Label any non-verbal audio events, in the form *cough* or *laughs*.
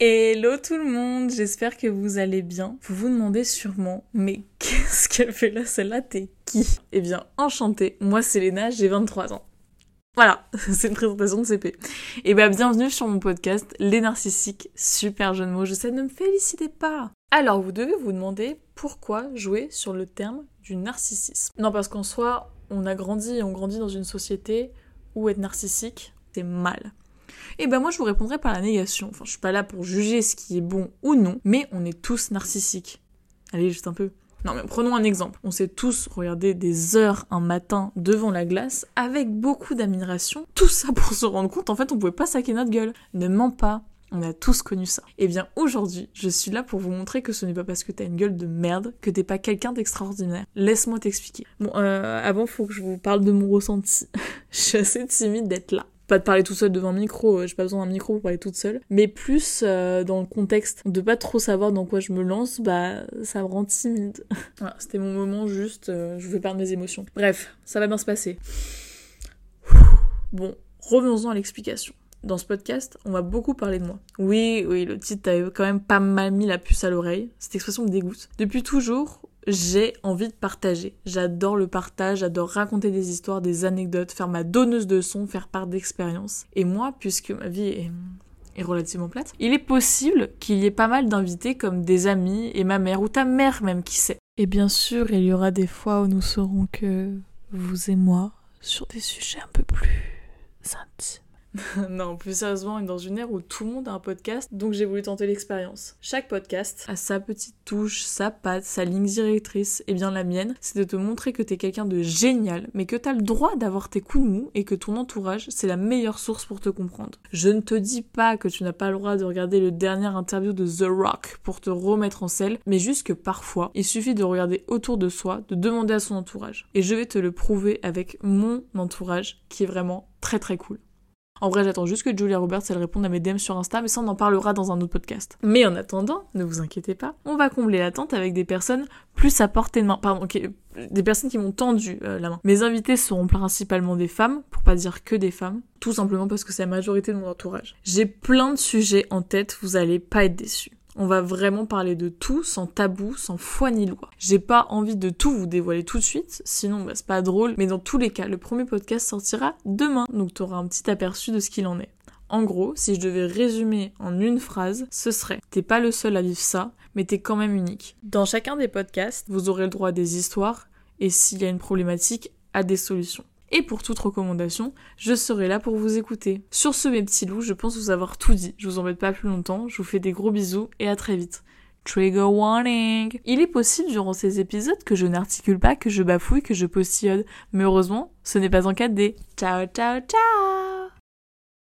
Hello tout le monde, j'espère que vous allez bien. Vous vous demandez sûrement, mais *laughs* qu'est-ce qu'elle fait là Celle-là, t'es qui? Eh bien, enchantée, moi c'est Léna, j'ai 23 ans. Voilà, *laughs* c'est une présentation de CP. Et bah bienvenue sur mon podcast Les Narcissiques, super jeune mot, je sais, ne me félicitez pas Alors vous devez vous demander pourquoi jouer sur le terme du narcissisme. Non parce qu'en soi, on a grandi et on grandit dans une société où être narcissique, c'est mal. Et ben moi je vous répondrai par la négation. Enfin, je suis pas là pour juger ce qui est bon ou non, mais on est tous narcissiques. Allez, juste un peu. Non mais prenons un exemple. On s'est tous regardé des heures un matin devant la glace avec beaucoup d'admiration. Tout ça pour se rendre compte en fait on pouvait pas saquer notre gueule. Ne mens pas. On a tous connu ça. Et eh bien aujourd'hui, je suis là pour vous montrer que ce n'est pas parce que t'as une gueule de merde que t'es pas quelqu'un d'extraordinaire. Laisse-moi t'expliquer. Bon, euh, avant faut que je vous parle de mon ressenti. *laughs* je suis assez timide d'être là pas de parler tout seul devant un micro, euh, j'ai pas besoin d'un micro pour parler toute seule, mais plus euh, dans le contexte de pas trop savoir dans quoi je me lance, bah ça me rend timide. voilà, *laughs* c'était mon moment juste, euh, je part de mes émotions. Bref, ça va bien se passer. Bon, revenons-en à l'explication. Dans ce podcast, on va beaucoup parler de moi. Oui, oui, le titre a quand même pas mal mis la puce à l'oreille. Cette expression me dégoûte. Depuis toujours, j'ai envie de partager. J'adore le partage, j'adore raconter des histoires, des anecdotes, faire ma donneuse de son, faire part d'expériences. Et moi, puisque ma vie est, relativement plate, il est possible qu'il y ait pas mal d'invités comme des amis et ma mère ou ta mère même qui sait. Et bien sûr, il y aura des fois où nous saurons que vous et moi sur des sujets un peu plus intimes. *laughs* non, plus sérieusement, dans une ère où tout le monde a un podcast, donc j'ai voulu tenter l'expérience. Chaque podcast a sa petite touche, sa patte, sa ligne directrice, et bien la mienne, c'est de te montrer que t'es quelqu'un de génial, mais que t'as le droit d'avoir tes coups de mou et que ton entourage, c'est la meilleure source pour te comprendre. Je ne te dis pas que tu n'as pas le droit de regarder le dernier interview de The Rock pour te remettre en selle, mais juste que parfois, il suffit de regarder autour de soi, de demander à son entourage. Et je vais te le prouver avec mon entourage, qui est vraiment très très cool. En vrai, j'attends juste que Julia Roberts elle réponde à mes DM sur Insta, mais ça on en parlera dans un autre podcast. Mais en attendant, ne vous inquiétez pas, on va combler l'attente avec des personnes plus à portée de main. Pardon, des personnes qui m'ont tendu euh, la main. Mes invités seront principalement des femmes, pour pas dire que des femmes, tout simplement parce que c'est la majorité de mon entourage. J'ai plein de sujets en tête, vous allez pas être déçus. On va vraiment parler de tout, sans tabou, sans foi ni loi. J'ai pas envie de tout vous dévoiler tout de suite, sinon bah, c'est pas drôle. Mais dans tous les cas, le premier podcast sortira demain, donc t'auras un petit aperçu de ce qu'il en est. En gros, si je devais résumer en une phrase, ce serait T'es pas le seul à vivre ça, mais t'es quand même unique. Dans chacun des podcasts, vous aurez le droit à des histoires, et s'il y a une problématique, à des solutions et pour toute recommandation, je serai là pour vous écouter. Sur ce mes petits loups, je pense vous avoir tout dit. Je vous embête pas plus longtemps, je vous fais des gros bisous et à très vite. Trigger warning Il est possible durant ces épisodes que je n'articule pas, que je bafouille, que je postillonne, mais heureusement, ce n'est pas en cas des Ciao ciao ciao